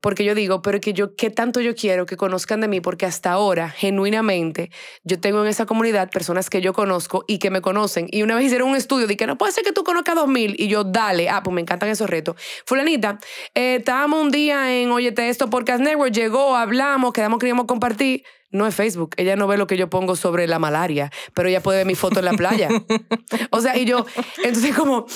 Porque yo digo, pero que yo, ¿qué tanto yo quiero que conozcan de mí? Porque hasta ahora, genuinamente, yo tengo en esa comunidad personas que yo conozco y que me conocen. Y una vez hicieron un estudio de que no puede ser que tú conozcas dos mil. Y yo, dale, ah, pues me encantan esos retos. Fulanita, eh, estábamos un día en Óyete Esto Podcast Network, llegó, hablamos, quedamos que íbamos a compartir. No es Facebook. Ella no ve lo que yo pongo sobre la malaria, pero ella puede ver mi foto en la playa. <laughs> O sea, y yo, entonces como,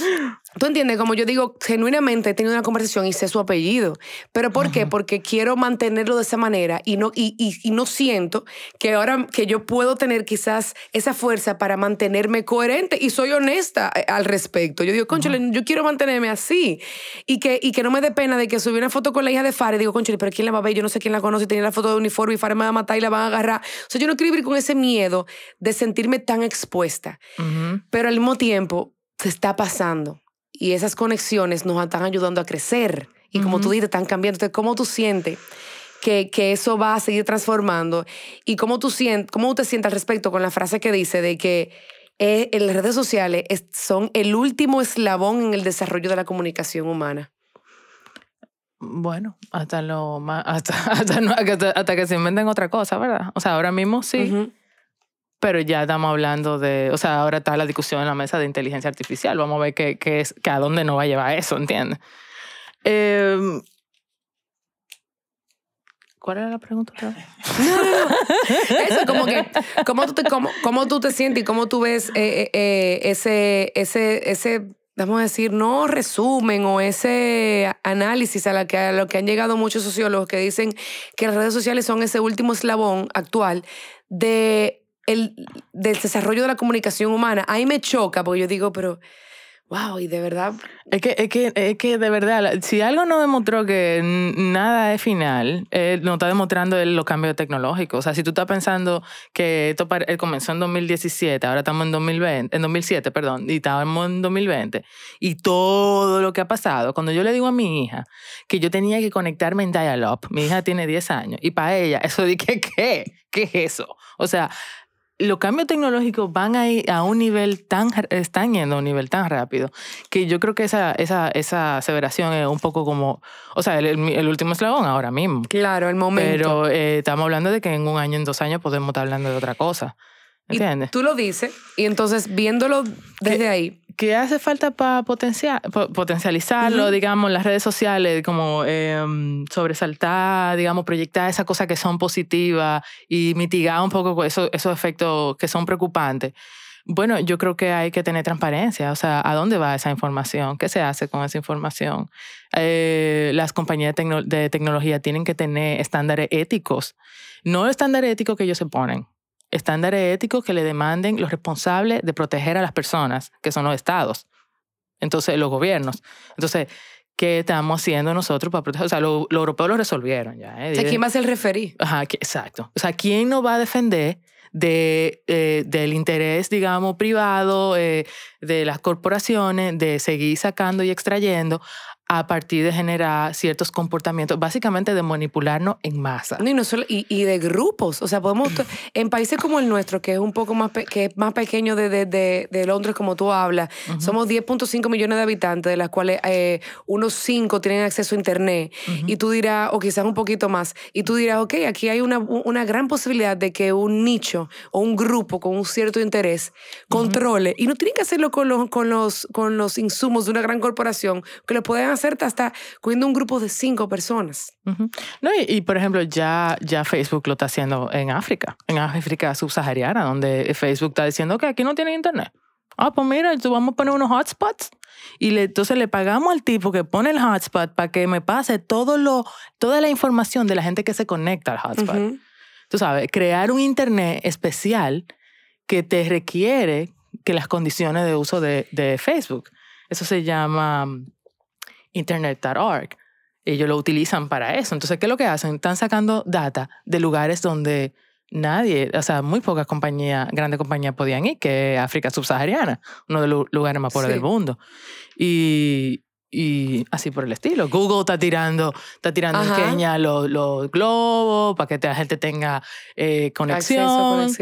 tú entiendes, como yo digo, genuinamente he tenido una conversación y sé su apellido. ¿Pero por qué? Porque quiero mantenerlo de esa manera y no, y, y, y no siento que ahora que yo puedo tener quizás esa fuerza para mantenerme coherente y soy honesta eh, al respecto. Yo digo, conchale, yo quiero mantenerme así y que, y que no me dé pena de que subí una foto con la hija de Fare y digo, conchale, pero ¿quién la va a ver? Yo no sé quién la conoce tenía la foto de uniforme y Fare me va a matar y la van a agarrar. O sea, yo no quiero vivir con ese miedo de sentirme tan expuesta. Ujú. Pero al mismo tiempo se está pasando y esas conexiones nos están ayudando a crecer. Y como tú dices, están cambiando. Entonces, ¿cómo tú sientes que, que eso va a seguir transformando? ¿Y cómo tú, sient, cómo te sientes al respecto con la frase que dice de que eh, en las redes sociales es- son el último eslabón en el desarrollo de la comunicación humana? Bueno, hasta lo más, hasta, <laughs> hasta, no- hasta, hasta que se inventen otra cosa, ¿verdad? O sea, ahora mismo sí. Pero ya estamos hablando de, o sea, ahora está la discusión en la mesa de inteligencia artificial. Vamos a ver qué, qué es, que a dónde nos va a llevar eso, ¿entiendes? Eh, ¿Cuál era la pregunta? otra vez? Eso, como que, ¿cómo tú te, sientes y cómo tú ves eh, eh, eh, ese, ese, ese vamos a decir, no resumen o ese análisis a, a lo que han llegado muchos sociólogos que dicen que las redes sociales son ese último eslabón actual de el, del desarrollo de la comunicación humana. Ahí me choca porque yo digo, pero wow, y de verdad. Es que, es que, es que de verdad, si algo no demostró que nada es final, eh, no está demostrando los cambios tecnológicos. O sea, si tú estás pensando que esto eh, comenzó en 2017, ahora estamos en 2020, en 2007, perdón, y estábamos en 2020, y todo lo que ha pasado, cuando yo le digo a mi hija que yo tenía que conectarme en dial-up, mi hija tiene 10 años, y para ella, eso que, ¿qué? ¿Qué es eso? O sea, los cambios tecnológicos van a ir a un nivel tan, están yendo a un nivel tan rápido que yo creo que esa, esa, esa aseveración es un poco como, o sea, el, el último eslabón ahora mismo. Claro, el momento. Pero eh, estamos hablando de que en un año, en dos años podemos estar hablando de otra cosa. ¿Entiendes? tú lo dices y entonces viéndolo desde ahí. ¿Qué hace falta para potenciar, potencializarlo, digamos, las redes sociales, como em, sobresaltar, digamos, proyectar esas cosas que son positivas y mitigar un poco esos, esos efectos que son preocupantes? Bueno, yo creo que hay que tener transparencia, o sea, ¿a dónde va esa información? ¿Qué se hace con esa información? Eh, las compañías de, de, tecnología tienen que tener estándares éticos, no estándares éticos que ellos se ponen, estándares éticos que le demanden los responsables de proteger a las personas, que son los estados. Entonces, los gobiernos. Entonces, ¿qué estamos haciendo nosotros para proteger? O sea, los lo europeos lo resolvieron ya. ¿eh? O sea, ¿quién va a ser el referí? Ajá, exacto. O sea, ¿quién nos va a defender de, eh, del interés, digamos, privado eh, de las corporaciones de seguir sacando y extrayendo a partir de generar ciertos comportamientos, básicamente de manipularnos en masa. y, no solo, y, y, de grupos. O sea, podemos, <clears throat> en países como el nuestro, que es un poco más, que es más pequeño de, de, de, de Londres, como tú hablas, somos 10.5 millones de habitantes, de las cuales eh, unos 5 tienen acceso a Internet. Y tú dirás, o quizás un poquito más, y tú dirás, ok, aquí hay una, una gran posibilidad de que un nicho o un grupo con un cierto interés controle. Y no tienen que hacerlo con los, con, los, con los insumos de una gran corporación, que lo pueden hacer hasta cogiendo un grupo de cinco personas. No, y, por ejemplo, ya, ya Facebook lo está haciendo en África, en África subsahariana, donde Facebook está diciendo que aquí no tiene internet. Ah, pues mira, tú vamos a poner unos hotspots. Y le, entonces le pagamos al tipo que pone el hotspot para que me pase todo lo, toda la información de la gente que se conecta al hotspot. Tú sabes, crear un internet especial que te requiere que las condiciones de uso de, de Facebook. Eso se llama internet.org. Ellos lo utilizan para eso. Entonces, ¿qué es lo que hacen? Están sacando data de lugares donde nadie, o sea, muy pocas compañías, grandes compañías podían ir, que es África subsahariana, uno de los lugares más pobres del mundo. Y, y así por el estilo. Google está tirando, está tirando en Kenia los, los, globos para que la gente tenga eh, conexión.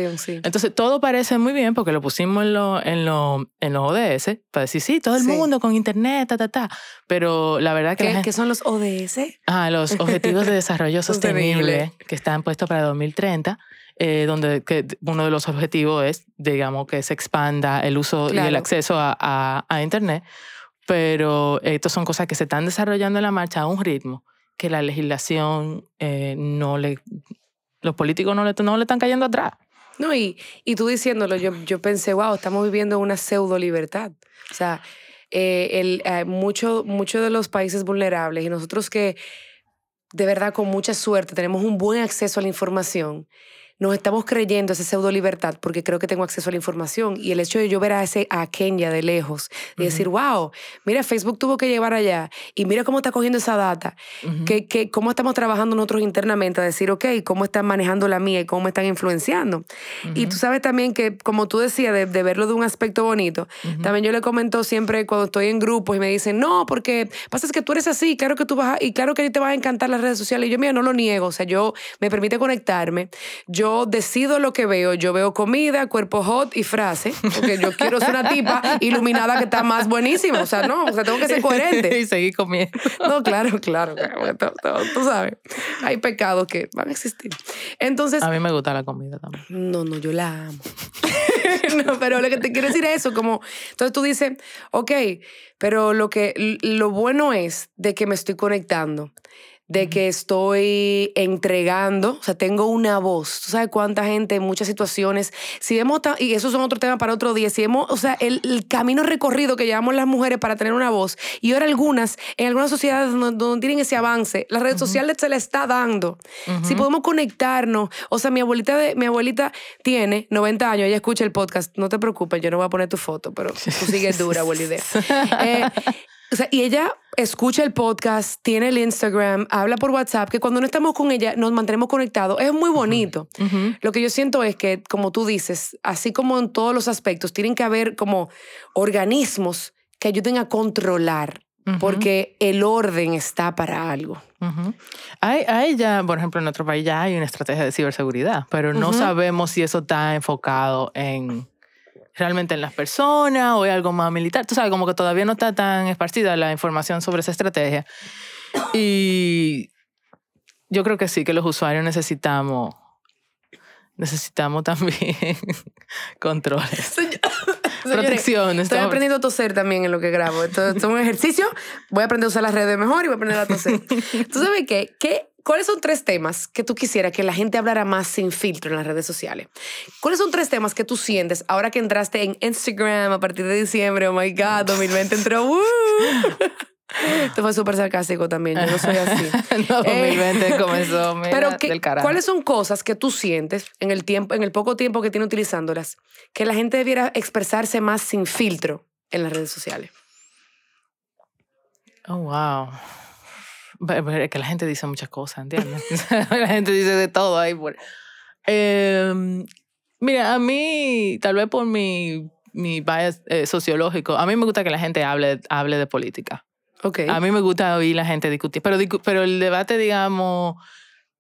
Entonces todo parece muy bien porque lo pusimos en, lo, en, lo, en los ODS para decir, sí, todo el mundo con internet, ta, ta, ta. Pero la verdad que... ¿Qué, son los ODS? Ah, los Objetivos de Desarrollo <laughs> Sostenible que están puestos para 2030. Eh, donde que uno de los objetivos es, digamos, que se expanda el uso y el acceso a, a, a Internet pero estas son cosas que se están desarrollando en la marcha a un ritmo que la legislación eh, no le, los políticos no le, no le están cayendo atrás. No, y, y tú diciéndolo, yo, yo pensé, wow, estamos viviendo una pseudo libertad. O sea, eh, el, eh, muchos mucho de los países vulnerables y nosotros que de verdad con mucha suerte tenemos un buen acceso a la información, nos estamos creyendo esa pseudo libertad porque creo que tengo acceso a la información y el hecho de yo ver a ese a Kenia de lejos y decir wow mira Facebook tuvo que llevar allá y mira cómo está cogiendo esa data que, que, cómo estamos trabajando nosotros internamente a decir ok cómo están manejando la mía y cómo me están influenciando y tú sabes también que como tú decías de, de verlo de un aspecto bonito también yo le comento siempre cuando estoy en grupos y me dicen no porque pasa es que tú eres así claro que tú vas a, y claro que te van a encantar las redes sociales y yo mira no lo niego o sea yo me permite conectarme yo decido lo que veo. Yo veo comida, cuerpo hot y frase, porque yo quiero ser una tipa <laughs> iluminada que está más buenísima. O sea, no, o sea, tengo que ser coherente. <laughs> y seguir comiendo. No, claro, claro. Tú sabes, hay pecados que van a existir. Entonces... A mí me gusta la comida también. No, no, yo la amo. <laughs> no, pero lo que te quiero decir es eso, como... Entonces tú dices, ok, pero lo, que, lo bueno es de que me estoy conectando de que estoy entregando, o sea, tengo una voz. ¿Tú sabes cuánta gente en muchas situaciones, si vemos, y eso son otro tema para otro día, si vemos, o sea, el, camino recorrido que llevamos las mujeres para tener una voz, y ahora algunas, en algunas sociedades donde, tienen ese avance, las redes sociales se le está dando. Si podemos conectarnos, o sea, mi abuelita, de, mi abuelita tiene 90 años, ella escucha el podcast, no te preocupes, yo no voy a poner tu foto, pero tú sigues dura, abuelita. <laughs> Eh, o sea, y ella escucha el podcast, tiene el Instagram, habla por WhatsApp, que cuando no estamos con ella nos mantenemos conectados. Es muy bonito. Lo que yo siento es que, como tú dices, así como en todos los aspectos, tienen que haber como organismos que ayuden a controlar, porque el orden está para algo. hay, hay, ya, por ejemplo, en nuestro país ya hay una estrategia de ciberseguridad, pero no sabemos si eso está enfocado en realmente en las personas o es algo más militar. Tú sabes, como que todavía no está tan esparcida la información sobre esa estrategia. Y yo creo que sí, que los usuarios necesitamos, necesitamos también <laughs> controles. Protección. Estoy aprendiendo a toser también en lo que grabo. Esto, esto, es un ejercicio. Voy a aprender a usar las redes mejor y voy a aprender a toser. <laughs> ¿Tú sabes qué? ¿Qué ¿Cuáles son tres temas que tú quisieras que la gente hablara más sin filtro en las redes sociales? ¿Cuáles son tres temas que tú sientes ahora que entraste en Instagram a partir de diciembre? Oh my God, 2020 entró. ¡uh! Esto fue súper sarcástico también, yo no soy así. <laughs> no, 2020 eh, comenzó <laughs> Pero ¿cuáles son cosas que tú sientes en el, tiempo, en el poco tiempo que tiene utilizándolas que la gente debiera expresarse más sin filtro en las redes sociales? Oh, wow que la gente dice muchas cosas, ¿entiendes? <laughs> la gente dice de todo ahí. Em, mira, a mí, tal vez por mi, mi bias eh, sociológico, a mí me gusta que la gente hable, hable de política. Okay. A mí me gusta oír la gente discutir, pero, pero el debate, digamos,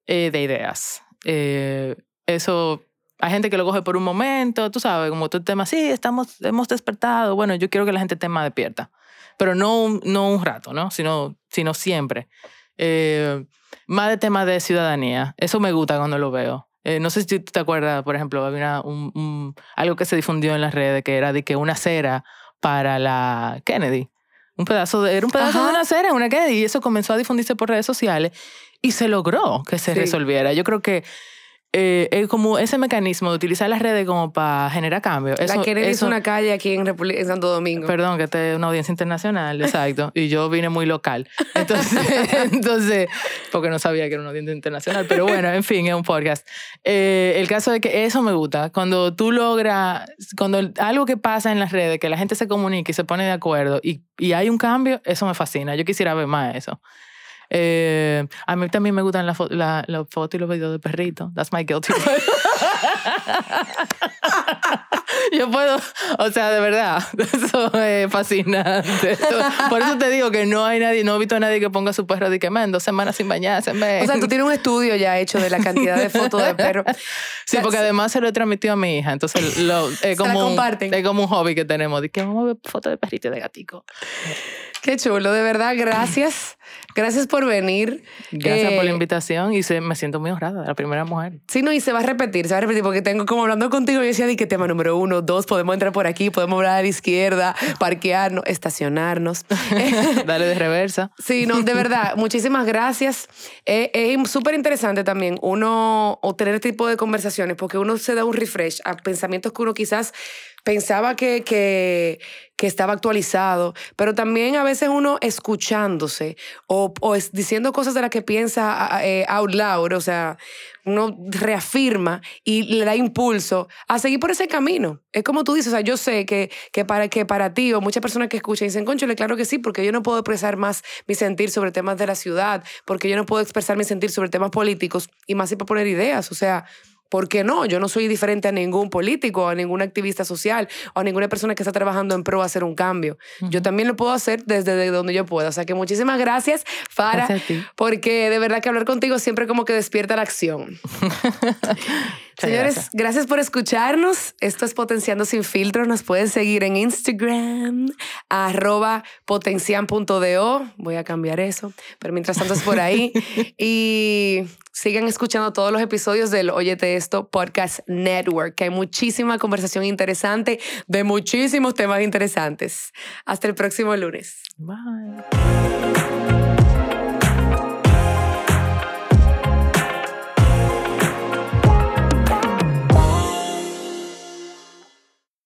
eh, de ideas. Eh, eso, hay gente que lo coge por un momento, tú sabes, como todo el tema, sí, estamos, hemos despertado. Bueno, yo quiero que la gente esté más despierta pero no, no un rato, ¿no? Sino, sino siempre. Eh, más de temas de ciudadanía. Eso me gusta cuando lo veo. Eh, no sé si tú te acuerdas, por ejemplo, había un, algo que se difundió en las redes que era de que una cera para la Kennedy. Un pedazo de, era un pedazo de una cera, una Kennedy, y eso comenzó a difundirse por redes sociales y se logró que se resolviera. Yo creo que eh, es como ese mecanismo de utilizar las redes como para generar cambio. Eso, la Kennedy es una calle aquí en, en Santo Domingo. Perdón, que esta es una audiencia internacional, exacto. y yo vine muy local. Entonces, <laughs> entonces, porque no sabía que era una audiencia internacional. Pero bueno, en fin, es un podcast. Eh, el caso de que eso me gusta. Cuando tú logras, cuando algo que pasa en las redes, que la gente se comunica y se pone de acuerdo y, y hay un cambio, eso me fascina. Yo quisiera ver más eso. Eh, a mí también me gustan las la, la fotos y los videos de perrito. That's my guilty <laughs> Yo puedo, o sea, de verdad, <laughs> eso es fascinante. por eso te digo que no hay nadie, no he visto a nadie que ponga su perro de que en dos semanas sin bañarse. O sea, tú tienes un estudio ya hecho de la cantidad de fotos de perros. <laughs> Sí, porque además se lo he transmitido a mi hija, entonces lo, es, como un, es como un hobby que tenemos, de que vamos a ver fotos de perrito y de gatico. Qué chulo, de verdad, gracias. Gracias por venir. Gracias por la eh, invitación y se, me siento muy honrada, la primera mujer. Sí, no, y se va a repetir, se va a repetir, porque tengo como hablando contigo, yo decía, di que tema número uno, dos, podemos entrar por aquí, podemos hablar a la izquierda, parquearnos, estacionarnos. <laughs> <laughs> Dale de reversa. Sí, no, de <laughs> verdad, muchísimas gracias. Eh, es súper interesante también uno tener este tipo de conversaciones, porque uno se da un refresh a pensamientos que uno quizás pensaba que, que, que, estaba actualizado, pero también a veces uno escuchándose o, o diciendo cosas de las que piensa eh, out loud, o sea, uno reafirma y le da impulso a seguir por ese camino. Es como tú dices, o sea, yo sé que, que, para, que para ti o muchas personas que escuchan dicen, conchole, claro que sí, porque yo no puedo expresar más mi sentir sobre temas de la ciudad, porque yo no puedo expresar mi sentir sobre temas políticos y más si para poner ideas, o sea, ¿Por qué no? Yo no soy diferente a ningún político, a ningún activista social o a ninguna persona que está trabajando en pro a hacer un cambio. Yo también lo puedo hacer desde donde yo pueda. O sea que muchísimas gracias, Farah, porque de verdad que hablar contigo siempre como que despierta la acción. <laughs> Señores, gracias. por escucharnos. Esto es Potenciando Sin Filtro. Nos pueden seguir en Instagram, arroba potencian.do. Voy a cambiar eso, pero mientras tanto es por ahí. <laughs> y sigan escuchando todos los episodios del Óyete Esto Podcast Network, que hay muchísima conversación interesante de muchísimos temas interesantes. Hasta el próximo lunes. Bye.